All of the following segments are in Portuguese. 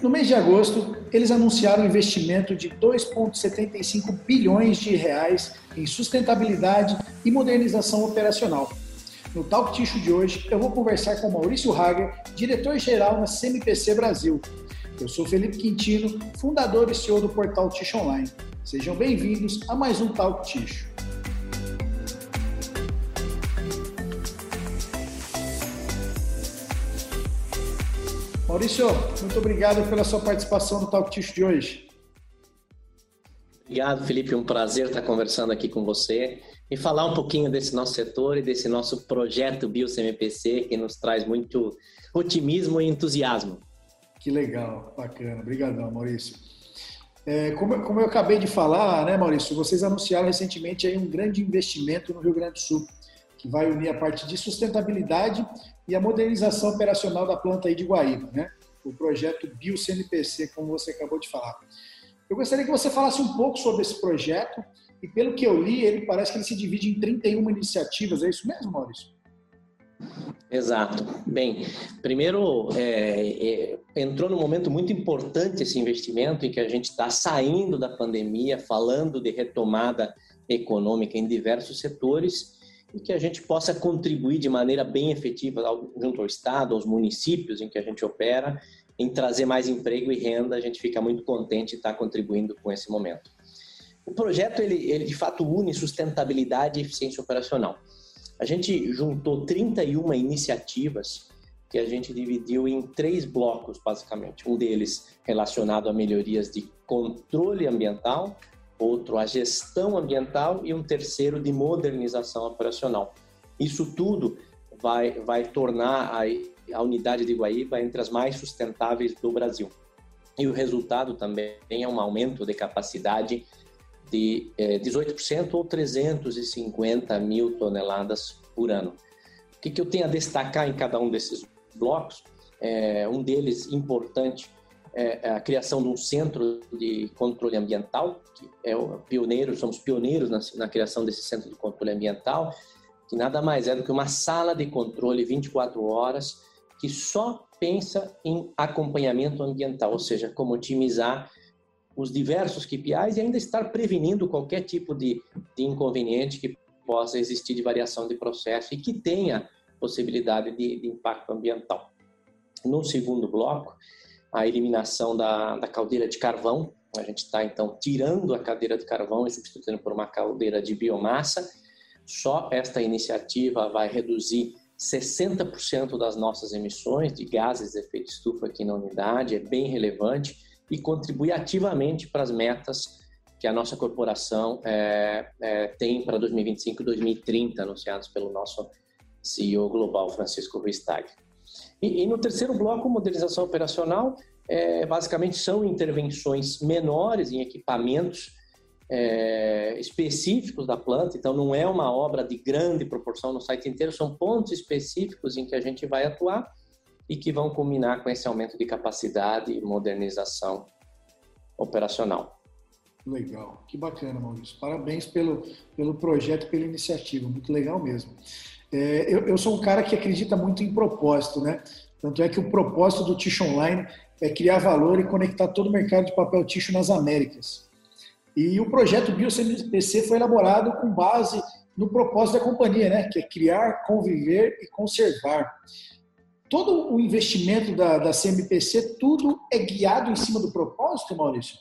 No mês de agosto, eles anunciaram um investimento de 2,75 bilhões de reais em sustentabilidade e modernização operacional. No Talk Ticho de hoje, eu vou conversar com Maurício Hager, diretor-geral na CMPC Brasil. Eu sou Felipe Quintino, fundador e CEO do portal Ticho Online. Sejam bem-vindos a mais um Talk Ticho. Maurício, muito obrigado pela sua participação no Talk Ticho de hoje. Obrigado, Felipe. Um prazer estar conversando aqui com você e falar um pouquinho desse nosso setor e desse nosso projeto BioCMPC, que nos traz muito otimismo e entusiasmo. Que legal, bacana. Obrigadão, Maurício. É, como, como, eu acabei de falar, né, Maurício, vocês anunciaram recentemente aí um grande investimento no Rio Grande do Sul, que vai unir a parte de sustentabilidade e a modernização operacional da planta aí de Guaíba, né? O projeto BioCNPC, como você acabou de falar. Eu gostaria que você falasse um pouco sobre esse projeto e pelo que eu li, ele parece que ele se divide em 31 iniciativas, é isso mesmo, Maurício? Exato. Bem, primeiro, é, é, entrou num momento muito importante esse investimento em que a gente está saindo da pandemia, falando de retomada econômica em diversos setores e que a gente possa contribuir de maneira bem efetiva junto ao Estado, aos municípios em que a gente opera, em trazer mais emprego e renda. A gente fica muito contente de estar contribuindo com esse momento. O projeto, ele, ele de fato une sustentabilidade e eficiência operacional. A gente juntou 31 iniciativas que a gente dividiu em três blocos, basicamente. Um deles relacionado a melhorias de controle ambiental, outro a gestão ambiental e um terceiro de modernização operacional. Isso tudo vai, vai tornar a, a unidade de Guaíba entre as mais sustentáveis do Brasil. E o resultado também é um aumento de capacidade de é, 18% ou 350 mil toneladas por ano. O que, que eu tenho a destacar em cada um desses blocos? É, um deles importante é, é a criação de um centro de controle ambiental, que é o pioneiro, somos pioneiros na, na, criação desse centro de controle ambiental, que nada mais é do que uma sala de controle 24 horas que só pensa em acompanhamento ambiental, ou seja, como otimizar os diversos KPIs e ainda estar prevenindo qualquer tipo de, de inconveniente que possa existir de variação de processo e que tenha possibilidade de, de impacto ambiental. No segundo bloco, a eliminação da, da caldeira de carvão. A gente está, então, tirando a cadeira de carvão e substituindo por uma caldeira de biomassa. Só esta iniciativa vai reduzir 60% das nossas emissões de gases de efeito estufa aqui na unidade, é bem relevante e contribui ativamente para as metas que a nossa corporação é, é, tem para 2025 e 2030, anunciados pelo nosso CEO global, Francisco Ruistag. E, e no terceiro bloco, modernização operacional, é, basicamente são intervenções menores em equipamentos é, específicos da planta, então não é uma obra de grande proporção no site inteiro, são pontos específicos em que a gente vai atuar e que vão culminar com esse aumento de capacidade e modernização operacional. Legal, que bacana, Maurício. Parabéns pelo, pelo projeto, pela iniciativa, muito legal mesmo. É, eu, eu, sou um cara que acredita muito em propósito, né? Tanto é que o propósito do Ticho Online é criar valor e conectar todo o mercado de papel ticho nas Américas. E o projeto BioCNPC foi elaborado com base no propósito da companhia, né? Que é criar, conviver e conservar. Todo o investimento da, da CMPC, tudo é guiado em cima do propósito, Maurício?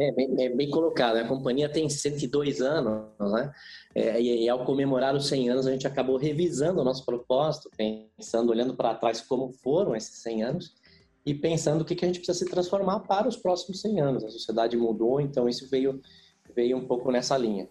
É bem, é bem, colocado. A companhia tem 102 anos, né? É, e, e, ao comemorar os 100 anos, a gente acabou revisando o nosso propósito, pensando, olhando para trás como foram esses 100 anos e pensando o que, que a gente precisa se transformar para os próximos 100 anos. A sociedade mudou, então isso veio, veio um pouco nessa linha.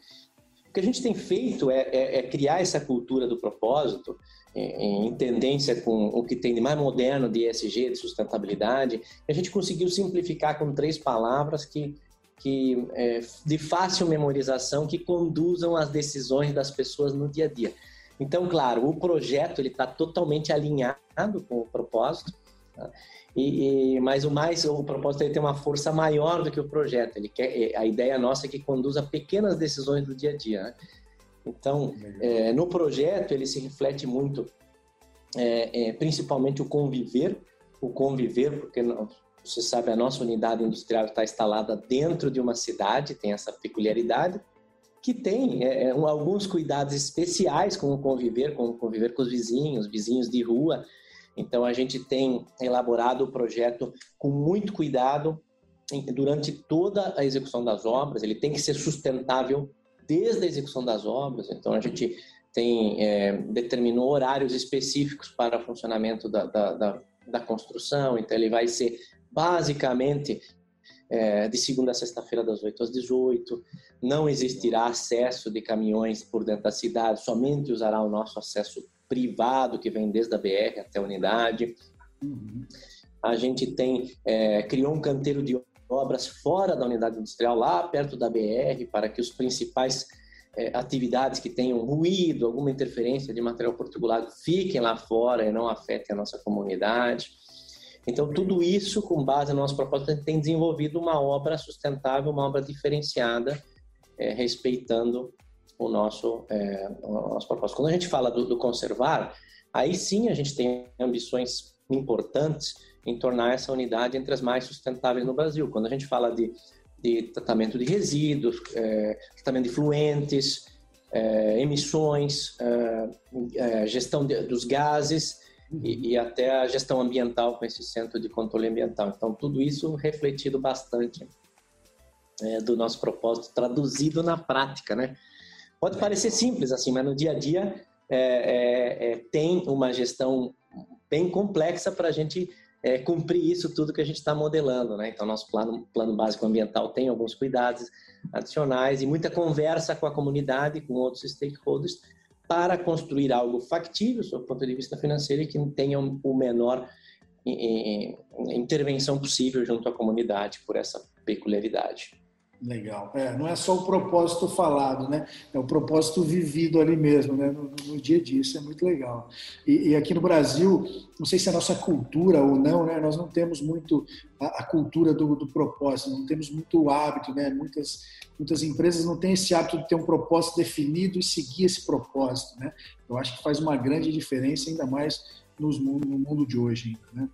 O que a gente tem feito é, é, é criar essa cultura do propósito, em tendência com o que tem de mais moderno de ESG, de sustentabilidade. A gente conseguiu simplificar com três palavras que que é, de fácil memorização que conduzam as decisões das pessoas no dia a dia. Então, claro, o projeto ele está totalmente alinhado com o propósito, tá? e, e, mas o mais o propósito ele tem uma força maior do que o projeto. Ele quer é, a ideia nossa é que conduza pequenas decisões do dia a dia. Né? Então, é, no projeto ele se reflete muito, é, é, principalmente o conviver o conviver, porque você sabe, a nossa unidade industrial está instalada dentro de uma cidade, tem essa peculiaridade, que tem é, é alguns cuidados especiais com o conviver, com o conviver com os vizinhos, vizinhos de rua. Então, a gente tem elaborado o projeto com muito cuidado durante toda a execução das obras. Ele tem que ser sustentável desde a execução das obras. Então, a gente tem é, determinou horários específicos para o funcionamento da, da, da, da construção. Então, ele vai ser basicamente é, de segunda a sexta-feira, das 8 às 18. Não existirá acesso de caminhões por dentro da cidade, somente usará o nosso acesso privado, que vem desde a BR até a unidade. Uhum. A gente tem é, criou um canteiro de obras fora da unidade industrial, lá perto da BR, para que os principais é, atividades que tenham ruído, alguma interferência de material portugulado fiquem lá fora e não afetem a nossa comunidade. Então, tudo isso, com base no nosso propósito, tem desenvolvido uma obra sustentável, uma obra diferenciada, é, respeitando o nosso, é, o nosso propósito. Quando a gente fala do, do, conservar, aí sim a gente tem ambições importantes em tornar essa unidade entre as mais sustentáveis no Brasil. Quando a gente fala de, de tratamento de resíduos, é, tratamento de fluentes, é, emissões, é, é, gestão de, dos gases, e, e, até a gestão ambiental com esse centro de controle ambiental. Então, tudo isso refletido bastante é, do nosso propósito, traduzido na prática, né? Pode parecer simples assim, mas no dia a dia é, é, é tem uma gestão bem complexa para a gente é, cumprir isso tudo que a gente está modelando, né? Então, nosso plano, plano básico ambiental tem alguns cuidados adicionais e muita conversa com a comunidade, com outros stakeholders, para construir algo factível, do ponto de vista financeiro, e que tenha o menor intervenção possível junto à comunidade por essa peculiaridade. Legal. É, não é só o propósito falado, né? É o propósito vivido ali mesmo, né? No, no dia a dia. Isso é muito legal. E, e, aqui no Brasil, não sei se é a nossa cultura ou não, né? Nós não temos muito a, a cultura do, do, propósito, não temos muito hábito, né? Muitas, muitas empresas não têm esse hábito de ter um propósito definido e seguir esse propósito, né? Eu acho que faz uma grande diferença, ainda mais nos, no mundo de hoje, né?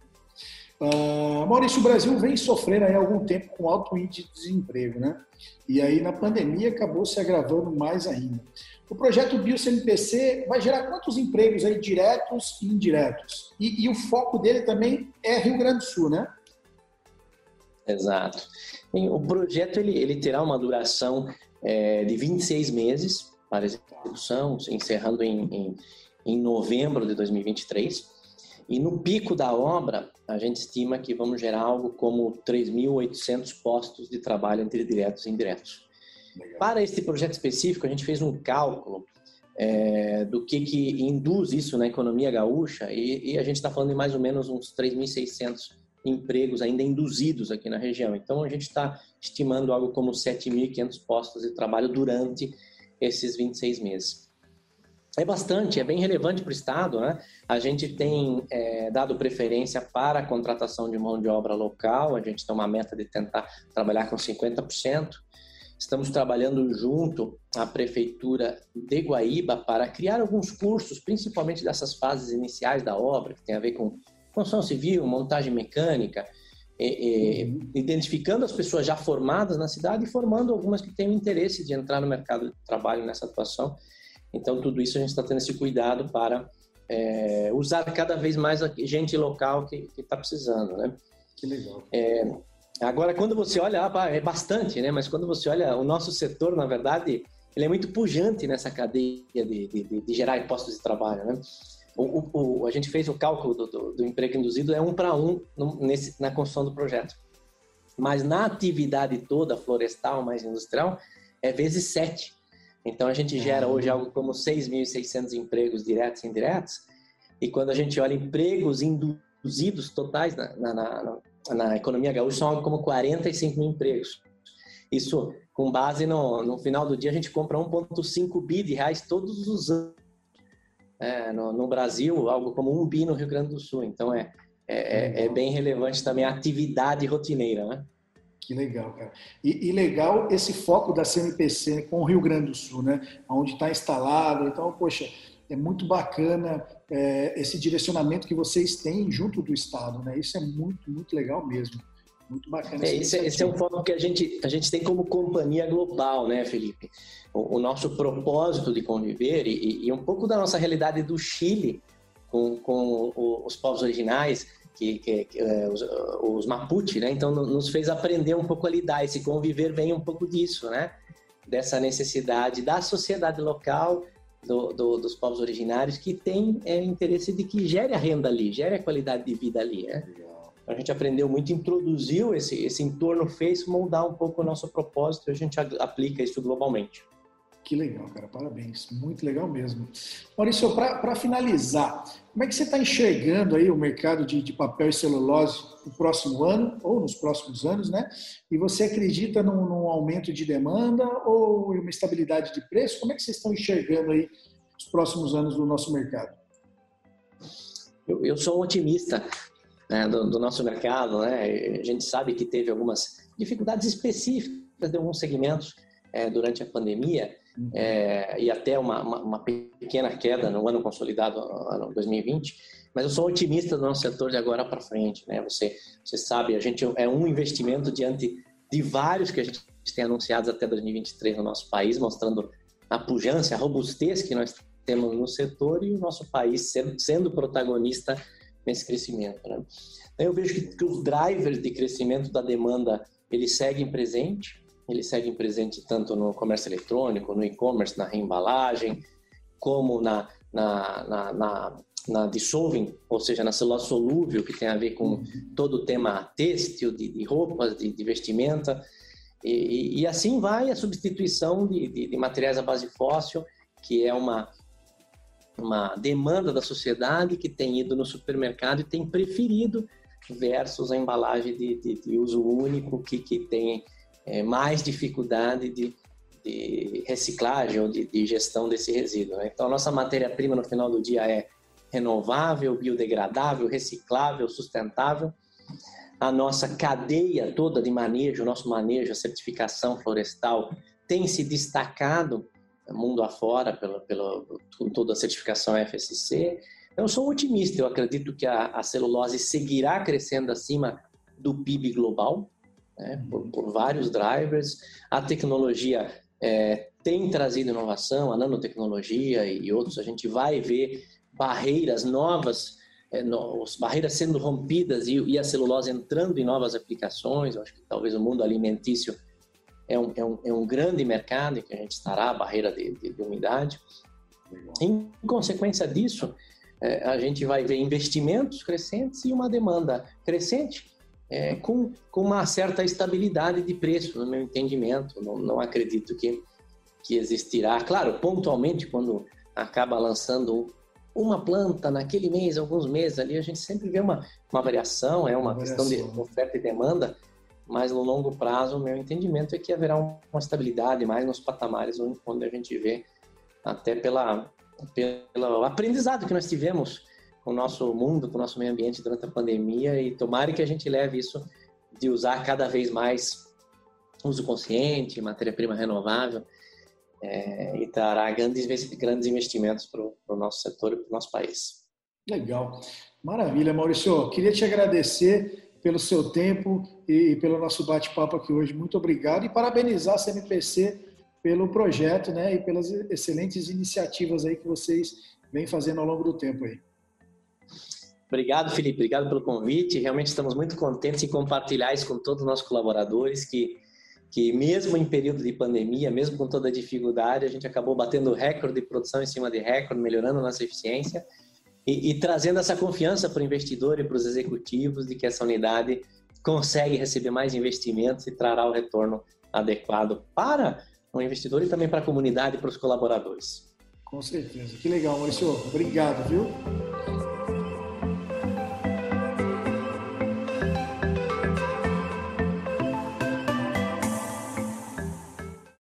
Uh, Maurício, o Brasil vem sofrendo aí há algum tempo com alto índice de desemprego, né? E aí na pandemia acabou se agravando mais ainda. O projeto BioCNPC vai gerar quantos empregos aí diretos e indiretos? E, e, o foco dele também é Rio Grande do Sul, né? Exato. o projeto ele, ele terá uma duração é, de 26 meses para execução, encerrando em, em, em novembro de 2023. E no pico da obra, a gente estima que vamos gerar algo como 3.800 postos de trabalho entre diretos e indiretos. Legal. Para este projeto específico, a gente fez um cálculo é, do que, que induz isso na economia gaúcha e, e a gente está falando de mais ou menos uns 3.600 empregos ainda induzidos aqui na região. Então, a gente está estimando algo como 7.500 postos de trabalho durante esses 26 meses. É bastante, é bem relevante para o Estado. Né? A gente tem é, dado preferência para a contratação de mão de obra local, a gente tem uma meta de tentar trabalhar com 50%. Estamos trabalhando junto à Prefeitura de Guaíba para criar alguns cursos, principalmente dessas fases iniciais da obra, que tem a ver com construção civil, montagem mecânica, e, e, uhum. identificando as pessoas já formadas na cidade e formando algumas que têm o interesse de entrar no mercado de trabalho nessa atuação então, tudo isso a gente está tendo esse cuidado para é, usar cada vez mais a gente local que está precisando, né? Que legal. É, agora, quando você olha, é bastante, né? Mas quando você olha o nosso setor, na verdade, ele é muito pujante nessa cadeia de, de, de gerar postos de trabalho, né? O, o, o, a gente fez o cálculo do, do, do emprego induzido, é um para um no, nesse, na construção do projeto. Mas na atividade toda, florestal mais industrial, é vezes sete. Então a gente gera hoje algo como 6.600 empregos diretos e indiretos, e quando a gente olha empregos induzidos totais na, na, na, na economia gaúcha, são algo como 45 mil empregos. Isso com base no, no final do dia, a gente compra 1,5 bi de reais todos os anos. É, no, no, Brasil, algo como um bi no Rio Grande do Sul. Então é, é, é, é bem relevante também a atividade rotineira, né? Que legal, cara. E, e, legal esse foco da CNPC com o Rio Grande do Sul, né? Onde está instalado. Então, poxa, é muito bacana é, esse direcionamento que vocês têm junto do Estado, né? Isso é muito, muito legal mesmo. Muito bacana. É, esse, esse, é um foco que a gente, a gente tem como companhia global, né, Felipe? O, o nosso propósito de conviver e, e, um pouco da nossa realidade do Chile com, com os povos originais, que, que, que é, os, os Mapuche, né? Então nos fez aprender um pouco a lidar. Esse conviver vem um pouco disso, né? Dessa necessidade da sociedade local, do, do, dos povos originários, que tem é, interesse de que gere a renda ali, gere a qualidade de vida ali, né? A gente aprendeu muito, introduziu esse, esse entorno, fez moldar um pouco o nosso propósito e a gente aplica isso globalmente. Que legal, cara, parabéns, muito legal mesmo. Maurício, para finalizar, como é que você está enxergando aí o mercado de, de, papel e celulose no próximo ano ou nos próximos anos, né? E você acredita num, num aumento de demanda ou uma estabilidade de preço? Como é que vocês estão enxergando aí os próximos anos do nosso mercado? Eu, eu sou um otimista né, do, do, nosso mercado, né? A gente sabe que teve algumas dificuldades específicas de alguns segmentos é, durante a pandemia. É, e até uma, uma, uma, pequena queda no ano consolidado, ano 2020. Mas eu sou otimista do nosso setor de agora para frente. Né? Você, você sabe, a gente é um investimento diante de vários que a gente tem anunciados até 2023 no nosso país, mostrando a pujança, a robustez que nós temos no setor e o nosso país sendo, sendo protagonista nesse crescimento. Né? Então, eu vejo que, que os drivers de crescimento da demanda eles seguem presente ele segue presente tanto no comércio eletrônico, no e-commerce, na reembalagem, como na, na, na, na, na dissolving, ou seja, na celulose solúvel, que tem a ver com todo o tema têxtil, de, de roupas, de, de vestimenta. E, e, assim vai a substituição de, de, de, materiais à base fóssil, que é uma, uma demanda da sociedade que tem ido no supermercado e tem preferido versus a embalagem de, de, de uso único que, que tem é, mais dificuldade de, de, reciclagem ou de, de, gestão desse resíduo. Né? Então, a nossa matéria-prima no final do dia é renovável, biodegradável, reciclável, sustentável. A nossa cadeia toda de manejo, o nosso manejo, a certificação florestal, tem se destacado mundo afora pelo, pelo, com toda a certificação FSC. Então, eu sou otimista, eu acredito que a, a celulose seguirá crescendo acima do PIB global, né, por, por, vários drivers. A tecnologia é, tem trazido inovação, a nanotecnologia e outros. A gente vai ver barreiras novas, é, no, barreiras sendo rompidas e, e, a celulose entrando em novas aplicações. Eu acho que talvez o mundo alimentício é um, é um, é um grande mercado em que a gente estará a barreira de, de, de umidade. Em consequência disso, é, a gente vai ver investimentos crescentes e uma demanda crescente é, com, com uma certa estabilidade de preço, no meu entendimento. Não, não acredito que, que existirá. Claro, pontualmente, quando acaba lançando uma planta naquele mês, alguns meses ali, a gente sempre vê uma, uma variação, é uma, uma questão de oferta e demanda, mas no longo prazo, o meu entendimento é que haverá uma estabilidade mais nos patamares onde a gente vê, até pela, pelo aprendizado que nós tivemos com o nosso mundo, com o nosso meio ambiente durante a pandemia e tomara que a gente leve isso de usar cada vez mais uso consciente, matéria-prima renovável é, e trará grandes, grandes investimentos para o nosso setor e para o nosso país. Legal. Maravilha, Maurício. Queria te agradecer pelo seu tempo e pelo nosso bate-papo aqui hoje. Muito obrigado e parabenizar a CMPC pelo projeto né, e pelas excelentes iniciativas aí que vocês vêm fazendo ao longo do tempo aí. Obrigado, Felipe. Obrigado pelo convite. Realmente estamos muito contentes em compartilhar isso com todos os nossos colaboradores, que, que mesmo em período de pandemia, mesmo com toda a dificuldade, a gente acabou batendo recorde de produção em cima de recorde, melhorando a nossa eficiência e, e trazendo essa confiança para o investidor e para os executivos de que essa unidade consegue receber mais investimentos e trará o retorno adequado para o investidor e também para a comunidade e para os colaboradores. Com certeza. Que legal, Maurício. Obrigado, viu?